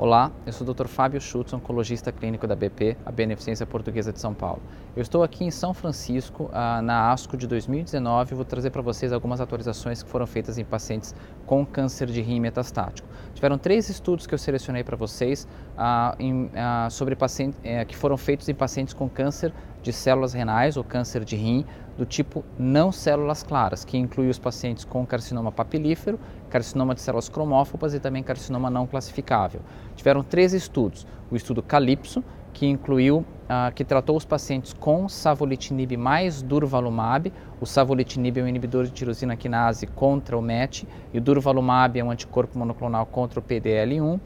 Olá, eu sou o Dr. Fábio Schutz, oncologista clínico da BP, a Beneficência Portuguesa de São Paulo. Eu estou aqui em São Francisco, ah, na ASCO de 2019, e vou trazer para vocês algumas atualizações que foram feitas em pacientes com câncer de rim metastático. Tiveram três estudos que eu selecionei para vocês ah, ah, sobre pacientes, eh, que foram feitos em pacientes com câncer de células renais ou câncer de rim do tipo não células claras, que inclui os pacientes com carcinoma papilífero, carcinoma de células cromófobas e também carcinoma não classificável. Tiveram três estudos. O estudo Calypso, que incluiu, uh, que tratou os pacientes com savolitinib mais durvalumab. O savolitinib é um inibidor de tirosina quinase contra o MET e o durvalumab é um anticorpo monoclonal contra o PDL1.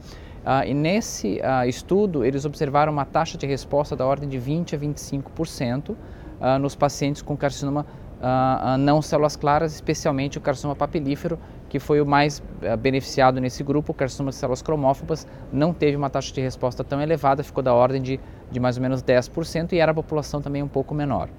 Ah, e nesse uh, estudo, eles observaram uma taxa de resposta da ordem de 20 a 25% uh, nos pacientes com carcinoma uh, não células claras, especialmente o carcinoma papilífero, que foi o mais beneficiado nesse grupo. O carcinoma de células cromófobas não teve uma taxa de resposta tão elevada, ficou da ordem de, de mais ou menos 10% e era a população também um pouco menor.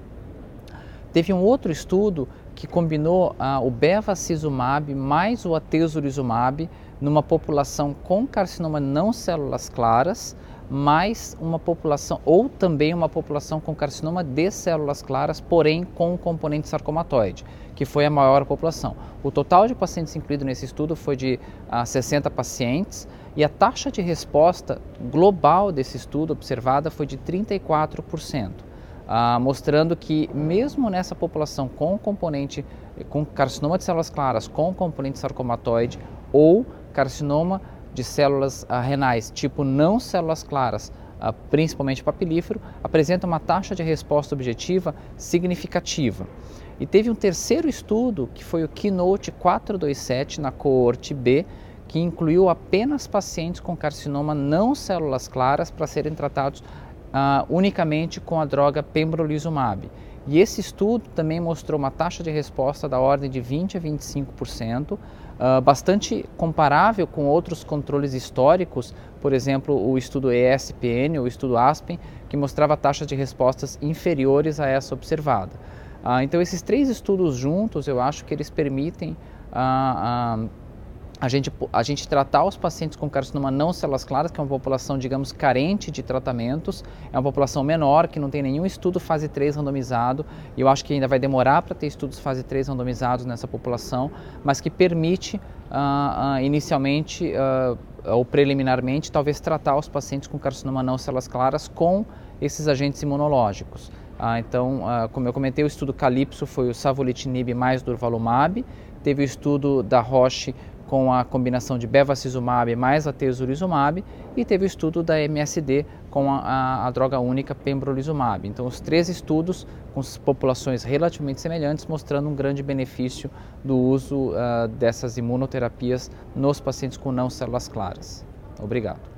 Teve um outro estudo que combinou o bevacizumab mais o atezolizumab numa população com carcinoma não células claras, mais uma população, ou também uma população com carcinoma de células claras, porém com componente sarcomatoide, que foi a maior população. O total de pacientes incluído nesse estudo foi de ah, 60 pacientes e a taxa de resposta global desse estudo observada foi de 34%. Ah, mostrando que mesmo nessa população com componente com carcinoma de células claras com componente sarcomatoide ou carcinoma de células uh, renais tipo não células claras, uh, principalmente papilífero, apresenta uma taxa de resposta objetiva significativa. E teve um terceiro estudo, que foi o Keynote 427 na coorte B, que incluiu apenas pacientes com carcinoma não células claras para serem tratados uh, unicamente com a droga pembrolizumab. E esse estudo também mostrou uma taxa de resposta da ordem de 20 a 25%, uh, bastante comparável com outros controles históricos, por exemplo, o estudo ESPN ou o estudo ASPEN, que mostrava taxas de respostas inferiores a essa observada. Uh, então, esses três estudos juntos, eu acho que eles permitem uh, a gente, a gente tratar os pacientes com carcinoma não células claras, que é uma população, digamos, carente de tratamentos, é uma população menor, que não tem nenhum estudo fase 3 randomizado, e eu acho que ainda vai demorar para ter estudos fase 3 randomizados nessa população, mas que permite, uh, uh, inicialmente uh, ou preliminarmente, talvez tratar os pacientes com carcinoma não células claras com esses agentes imunológicos. Então, como eu comentei, o estudo Calypso foi o savolitinib mais durvalumab, teve o estudo da Roche com a combinação de bevacizumab mais atezolizumab e teve o estudo da MSD com a, a, a, droga única pembrolizumab. Então, os três estudos com populações relativamente semelhantes, mostrando um grande benefício do uso uh, dessas imunoterapias nos pacientes com não células claras. Obrigado.